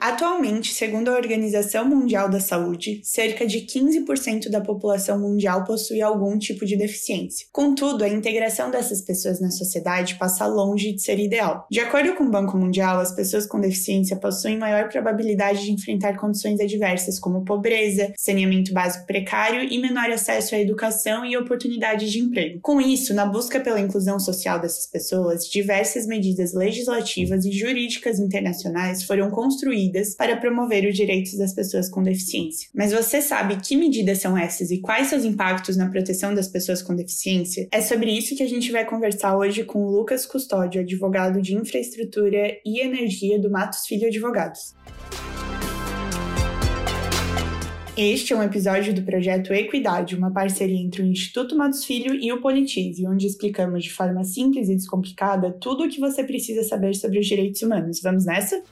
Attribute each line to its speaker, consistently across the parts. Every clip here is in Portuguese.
Speaker 1: Atualmente, segundo a Organização Mundial da Saúde, cerca de 15% da população mundial possui algum tipo de deficiência. Contudo, a integração dessas pessoas na sociedade passa longe de ser ideal. De acordo com o Banco Mundial, as pessoas com deficiência possuem maior probabilidade de enfrentar condições adversas como pobreza, saneamento básico precário e menor acesso à educação e oportunidades de emprego. Com isso, na busca pela inclusão social dessas pessoas, diversas medidas legislativas e jurídicas internacionais foram construídas para promover os direitos das pessoas com deficiência. Mas você sabe que medidas são essas e quais seus impactos na proteção das pessoas com deficiência? É sobre isso que a gente vai conversar hoje com o Lucas Custódio, advogado de infraestrutura e energia do Matos Filho Advogados. Este é um episódio do projeto Equidade, uma parceria entre o Instituto Matos Filho e o Politize, onde explicamos de forma simples e descomplicada tudo o que você precisa saber sobre os direitos humanos. Vamos nessa?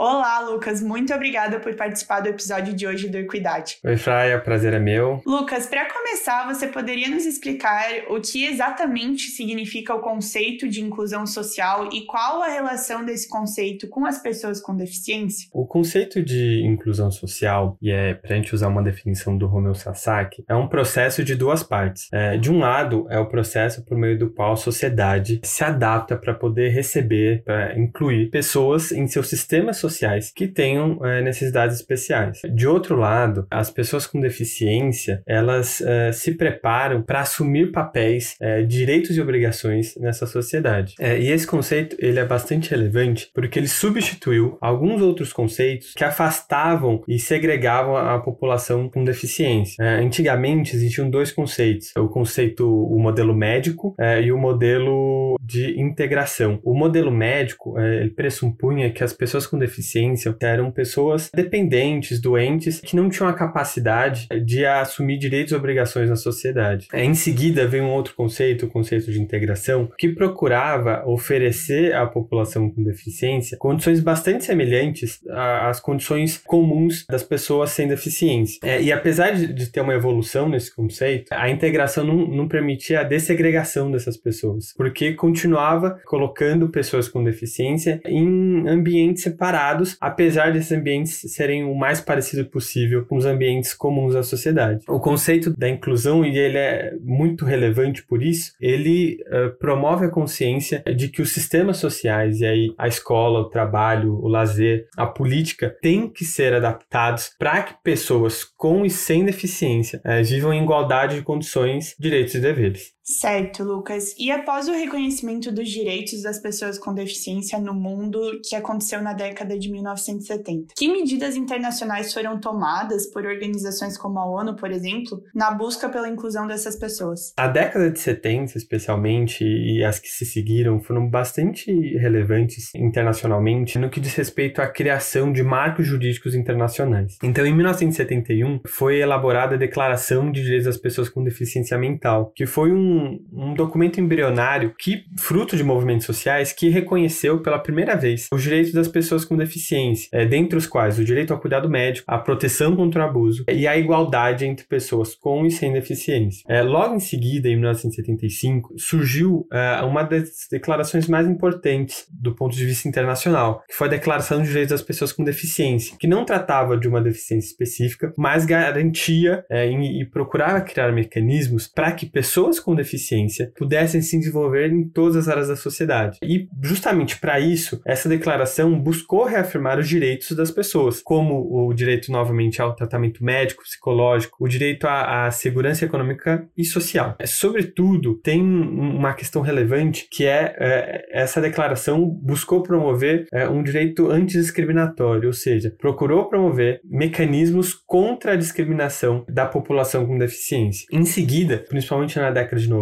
Speaker 1: Olá, Lucas. Muito obrigada por participar do episódio de hoje do Equidade.
Speaker 2: Oi, Fraia. Prazer é meu.
Speaker 1: Lucas, para começar, você poderia nos explicar o que exatamente significa o conceito de inclusão social e qual a relação desse conceito com as pessoas com deficiência?
Speaker 2: O conceito de inclusão social, e é para a gente usar uma definição do Romeu Sasaki, é um processo de duas partes. É, de um lado, é o processo por meio do qual a sociedade se adapta para poder receber, para incluir pessoas em seu sistema social sociais que tenham é, necessidades especiais. De outro lado, as pessoas com deficiência elas é, se preparam para assumir papéis, é, direitos e obrigações nessa sociedade. e esse conceito ele é bastante relevante porque ele substituiu alguns outros conceitos que afastavam e segregavam a população com deficiência. antigamente existiam dois conceitos: o conceito, o modelo médico e o modelo de integração. O modelo médico ele pressupunha que as pessoas com deficiência deficiência eram pessoas dependentes, doentes, que não tinham a capacidade de assumir direitos e obrigações na sociedade. Em seguida, vem um outro conceito, o conceito de integração, que procurava oferecer à população com deficiência condições bastante semelhantes às condições comuns das pessoas sem deficiência. É, e apesar de ter uma evolução nesse conceito, a integração não, não permitia a dessegregação dessas pessoas, porque continuava colocando pessoas com deficiência em ambientes separados apesar desses ambientes serem o mais parecido possível com os ambientes comuns da sociedade. O conceito da inclusão, e ele é muito relevante por isso, ele uh, promove a consciência de que os sistemas sociais, e aí a escola, o trabalho, o lazer, a política, têm que ser adaptados para que pessoas com e sem deficiência uh, vivam em igualdade de condições, direitos e deveres.
Speaker 1: Certo, Lucas. E após o reconhecimento dos direitos das pessoas com deficiência no mundo, que aconteceu na década de 1970, que medidas internacionais foram tomadas por organizações como a ONU, por exemplo, na busca pela inclusão dessas pessoas?
Speaker 2: A década de 70, especialmente, e as que se seguiram, foram bastante relevantes internacionalmente no que diz respeito à criação de marcos jurídicos internacionais. Então, em 1971, foi elaborada a Declaração de Direitos das Pessoas com Deficiência Mental, que foi um um, um documento embrionário que, fruto de movimentos sociais, que reconheceu pela primeira vez os direitos das pessoas com deficiência, é, dentre os quais o direito ao cuidado médico, a proteção contra o abuso e a igualdade entre pessoas com e sem deficiência. É, logo em seguida, em 1975, surgiu é, uma das declarações mais importantes do ponto de vista internacional, que foi a Declaração de Direitos das Pessoas com Deficiência, que não tratava de uma deficiência específica, mas garantia é, e procurava criar mecanismos para que pessoas com deficiência pudessem se desenvolver em todas as áreas da sociedade. E justamente para isso, essa declaração buscou reafirmar os direitos das pessoas, como o direito novamente ao tratamento médico, psicológico, o direito à, à segurança econômica e social. É, sobretudo, tem uma questão relevante que é, é essa declaração buscou promover é, um direito antidiscriminatório, ou seja, procurou promover mecanismos contra a discriminação da população com deficiência. Em seguida, principalmente na década de 90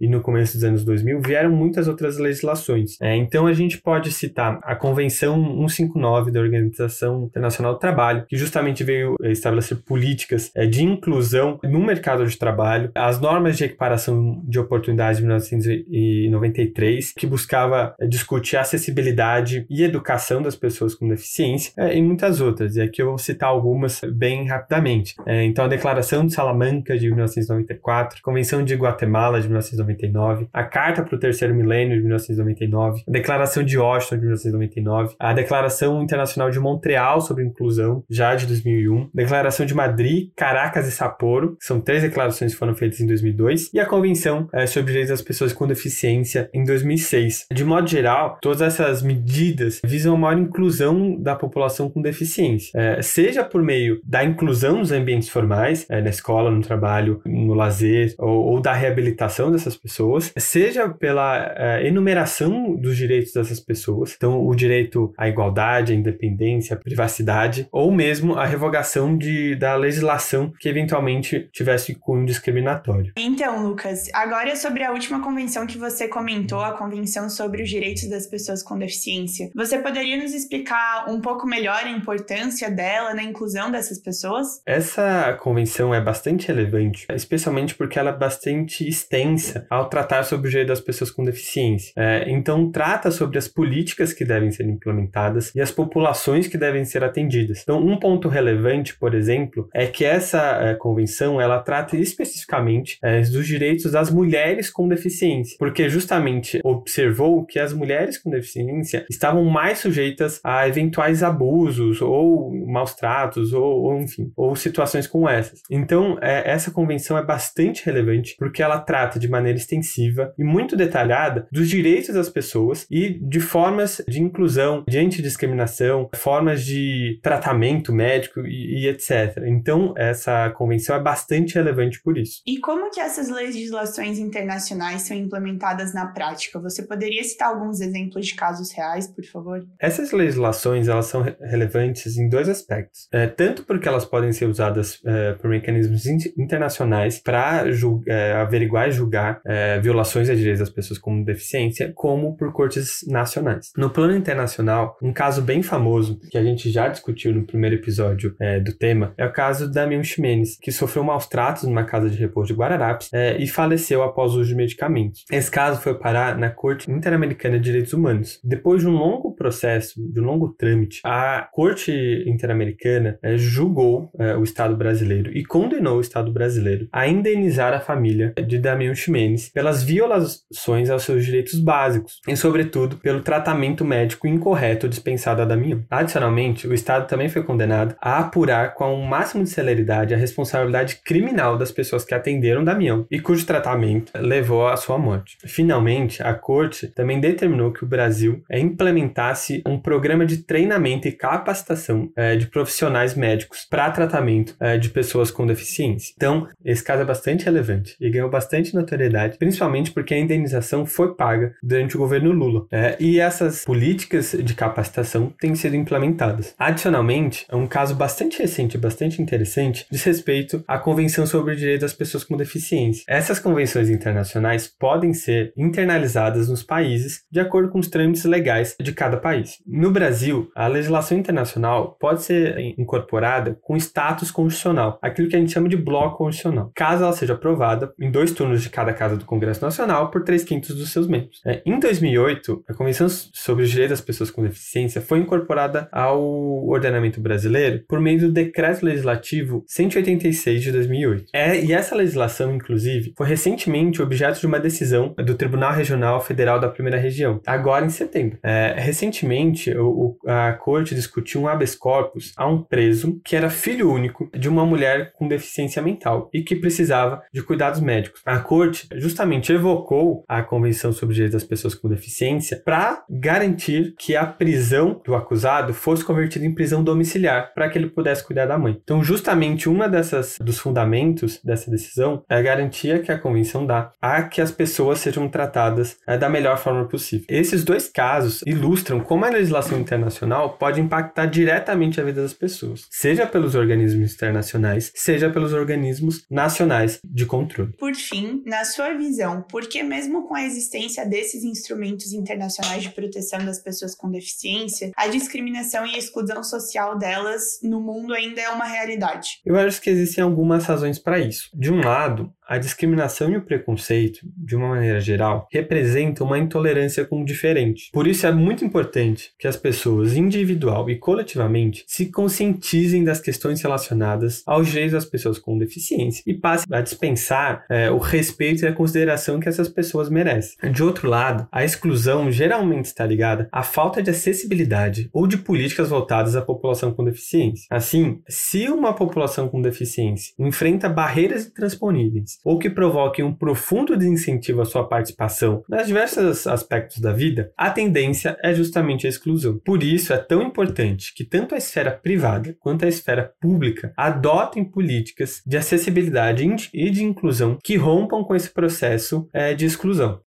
Speaker 2: e no começo dos anos 2000, vieram muitas outras legislações. É, então a gente pode citar a Convenção 159 da Organização Internacional do Trabalho, que justamente veio estabelecer políticas é, de inclusão no mercado de trabalho, as normas de equiparação de oportunidades de 1993, que buscava é, discutir acessibilidade e educação das pessoas com deficiência, é, e muitas outras. E aqui eu vou citar algumas bem rapidamente. Então, a Declaração de Salamanca de 1994, a Convenção de Guatemala de 1999, a Carta para o Terceiro Milênio de 1999, a Declaração de Washington de 1999, a Declaração Internacional de Montreal sobre Inclusão, já de 2001, Declaração de Madrid, Caracas e Sapporo, que são três declarações que foram feitas em 2002, e a Convenção é, sobre Direitos das Pessoas com Deficiência em 2006. De modo geral, todas essas medidas visam a maior inclusão da população com deficiência, é, seja por meio da inclusão nos ambientes formais, é, na escola, no trabalho, no lazer, ou, ou, da reabilitação dessas pessoas, seja pela é, enumeração dos direitos dessas pessoas, então o direito à igualdade, à independência, à privacidade, ou mesmo a revogação de, da legislação que eventualmente tivesse cunho discriminatório.
Speaker 1: Então, Lucas, agora é sobre a última convenção que você comentou, a Convenção sobre os Direitos das Pessoas com Deficiência. Você poderia nos explicar um pouco melhor a importância dela na inclusão dessas pessoas?
Speaker 2: Essa convenção é bastante relevante, especialmente porque ela é bastante extensa ao tratar sobre o direito das pessoas com deficiência. É, então, trata sobre as políticas que devem ser implementadas e as populações que devem ser atendidas. Então, um ponto relevante, por exemplo, é que essa é, convenção ela trata especificamente é, dos direitos das mulheres com deficiência, porque justamente observou que as mulheres com deficiência estavam mais sujeitas a eventuais abusos ou maus tratos ou, ou enfim, ou situações como essas. Então, é, essa convenção é bastante relevante porque ela trata de maneira extensiva e muito detalhada dos direitos das pessoas e de formas de inclusão, de antidiscriminação, formas de tratamento médico e, e etc. Então, essa convenção é bastante relevante por isso.
Speaker 1: E como que essas legislações internacionais são implementadas na prática? Você poderia citar alguns exemplos de casos reais, por favor?
Speaker 2: Essas legislações elas são relevantes em dois aspectos. É, tanto porque elas podem ser usadas é, por mecanismos internacionais para é, averiguar e julgar é, violações a direitos das pessoas com deficiência, como por cortes nacionais. No plano internacional, um caso bem famoso que a gente já discutiu no primeiro episódio é, do tema é o caso da Damião Ximenes, que sofreu maus tratos numa casa de repouso de Guararapes é, e faleceu após o uso de medicamentos. Esse caso foi parar na Corte Interamericana de Direitos Humanos. Depois de um longo processo, de um longo trâmite, a Corte Interamericana é, julgou é, o Estado brasileiro e condenou o Estado brasileiro a indenizar a família de Damião Ximenes pelas violações aos seus direitos básicos e, sobretudo, pelo tratamento médico incorreto dispensado a Damião. Adicionalmente, o Estado também foi condenado a apurar com o máximo de celeridade a responsabilidade criminal das pessoas que atenderam Damião e cujo tratamento levou à sua morte. Finalmente, a Corte também determinou que o Brasil é, implementasse um programa de treinamento e capacitação é, de profissionais médicos para tratamento é, de pessoas com deficiência. Então, esse caso é bastante relevante e ganhou bastante notoriedade, principalmente porque a indenização foi paga durante o governo Lula. É, e essas políticas de capacitação têm sido implementadas. Adicionalmente, é um caso bastante recente, bastante interessante, diz respeito à Convenção sobre o Direito das Pessoas com Deficiência. Essas convenções internacionais podem ser internalizadas nos países de acordo com os trâmites legais de cada país. No Brasil, a legislação internacional pode ser incorporada com status constitucional, aquilo que a gente chama de bloco constitucional. Caso ela seja aprovada em dois turnos donos de cada casa do Congresso Nacional por 3 quintos dos seus membros. É, em 2008, a Convenção sobre os Direitos das Pessoas com Deficiência foi incorporada ao ordenamento brasileiro por meio do Decreto Legislativo 186 de 2008. É, e essa legislação, inclusive, foi recentemente objeto de uma decisão do Tribunal Regional Federal da Primeira Região, agora em setembro. É, recentemente, o, a Corte discutiu um habeas corpus a um preso que era filho único de uma mulher com deficiência mental e que precisava de cuidados médicos. A Corte justamente evocou a Convenção sobre os Direitos das Pessoas com Deficiência para garantir que a prisão do acusado fosse convertida em prisão domiciliar para que ele pudesse cuidar da mãe. Então, justamente uma dessas dos fundamentos dessa decisão é a garantia que a convenção dá a que as pessoas sejam tratadas é, da melhor forma possível. Esses dois casos ilustram como a legislação internacional pode impactar diretamente a vida das pessoas, seja pelos organismos internacionais, seja pelos organismos nacionais de controle.
Speaker 1: Por fim, na sua visão, por que mesmo com a existência desses instrumentos internacionais de proteção das pessoas com deficiência, a discriminação e a exclusão social delas no mundo ainda é uma realidade?
Speaker 2: Eu acho que existem algumas razões para isso. De um lado, a discriminação e o preconceito, de uma maneira geral, representam uma intolerância com o diferente. Por isso é muito importante que as pessoas, individual e coletivamente, se conscientizem das questões relacionadas aos direitos das pessoas com deficiência e passem a dispensar é, o respeito e a consideração que essas pessoas merecem. De outro lado, a exclusão geralmente está ligada à falta de acessibilidade ou de políticas voltadas à população com deficiência. Assim, se uma população com deficiência enfrenta barreiras intransponíveis ou que provoquem um profundo desincentivo à sua participação nas diversos aspectos da vida, a tendência é justamente a exclusão. Por isso é tão importante que tanto a esfera privada quanto a esfera pública adotem políticas de acessibilidade e de inclusão que rompam com esse processo é, de exclusão.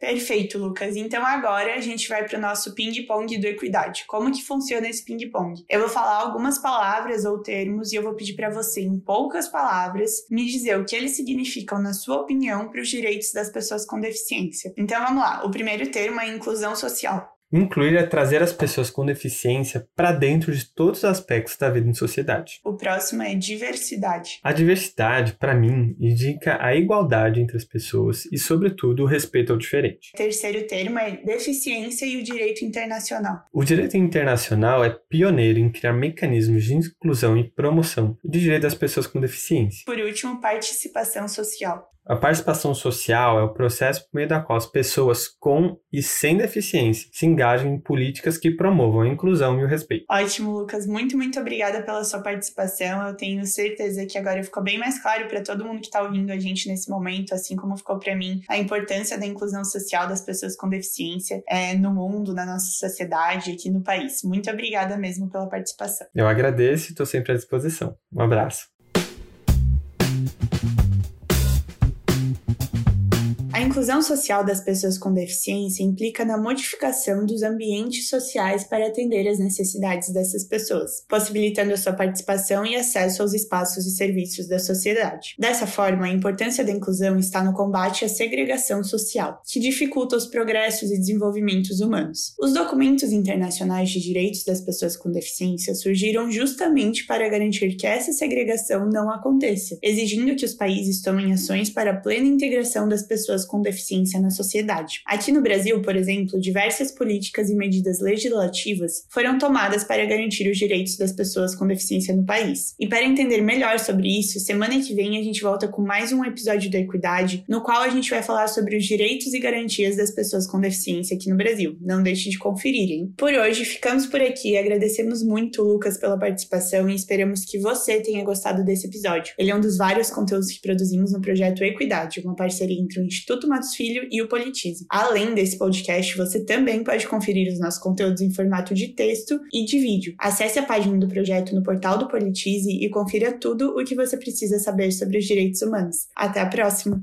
Speaker 1: Perfeito, Lucas. Então agora a gente vai para o nosso ping-pong do Equidade. Como que funciona esse ping-pong? Eu vou falar algumas palavras ou termos e eu vou pedir para você, em poucas palavras, me dizer o que eles significam, na sua opinião, para os direitos das pessoas com deficiência. Então vamos lá. O primeiro termo é inclusão social.
Speaker 2: Incluir é trazer as pessoas com deficiência para dentro de todos os aspectos da vida em sociedade.
Speaker 1: O próximo é diversidade.
Speaker 2: A diversidade, para mim, indica a igualdade entre as pessoas e, sobretudo, o respeito ao diferente.
Speaker 1: O terceiro termo é deficiência e o direito internacional.
Speaker 2: O direito internacional é pioneiro em criar mecanismos de inclusão e promoção de direitos das pessoas com deficiência.
Speaker 1: Por último, participação social.
Speaker 2: A participação social é o processo por meio da qual as pessoas com e sem deficiência se engajam em políticas que promovam a inclusão e o respeito.
Speaker 1: Ótimo, Lucas. Muito, muito obrigada pela sua participação. Eu tenho certeza que agora ficou bem mais claro para todo mundo que está ouvindo a gente nesse momento, assim como ficou para mim, a importância da inclusão social das pessoas com deficiência é, no mundo, na nossa sociedade, aqui no país. Muito obrigada mesmo pela participação.
Speaker 2: Eu agradeço e estou sempre à disposição. Um abraço.
Speaker 1: A inclusão social das pessoas com deficiência implica na modificação dos ambientes sociais para atender às necessidades dessas pessoas, possibilitando a sua participação e acesso aos espaços e serviços da sociedade. Dessa forma, a importância da inclusão está no combate à segregação social, que dificulta os progressos e desenvolvimentos humanos. Os documentos internacionais de direitos das pessoas com deficiência surgiram justamente para garantir que essa segregação não aconteça, exigindo que os países tomem ações para a plena integração das pessoas com deficiência na sociedade. Aqui no Brasil, por exemplo, diversas políticas e medidas legislativas foram tomadas para garantir os direitos das pessoas com deficiência no país. E para entender melhor sobre isso, semana que vem a gente volta com mais um episódio da Equidade, no qual a gente vai falar sobre os direitos e garantias das pessoas com deficiência aqui no Brasil. Não deixe de conferir, hein? Por hoje, ficamos por aqui. Agradecemos muito, Lucas, pela participação e esperamos que você tenha gostado desse episódio. Ele é um dos vários conteúdos que produzimos no projeto Equidade, uma parceria entre o Instituto Instituto Matos Filho e o Politize. Além desse podcast, você também pode conferir os nossos conteúdos em formato de texto e de vídeo. Acesse a página do projeto no portal do Politize e confira tudo o que você precisa saber sobre os direitos humanos. Até a próxima!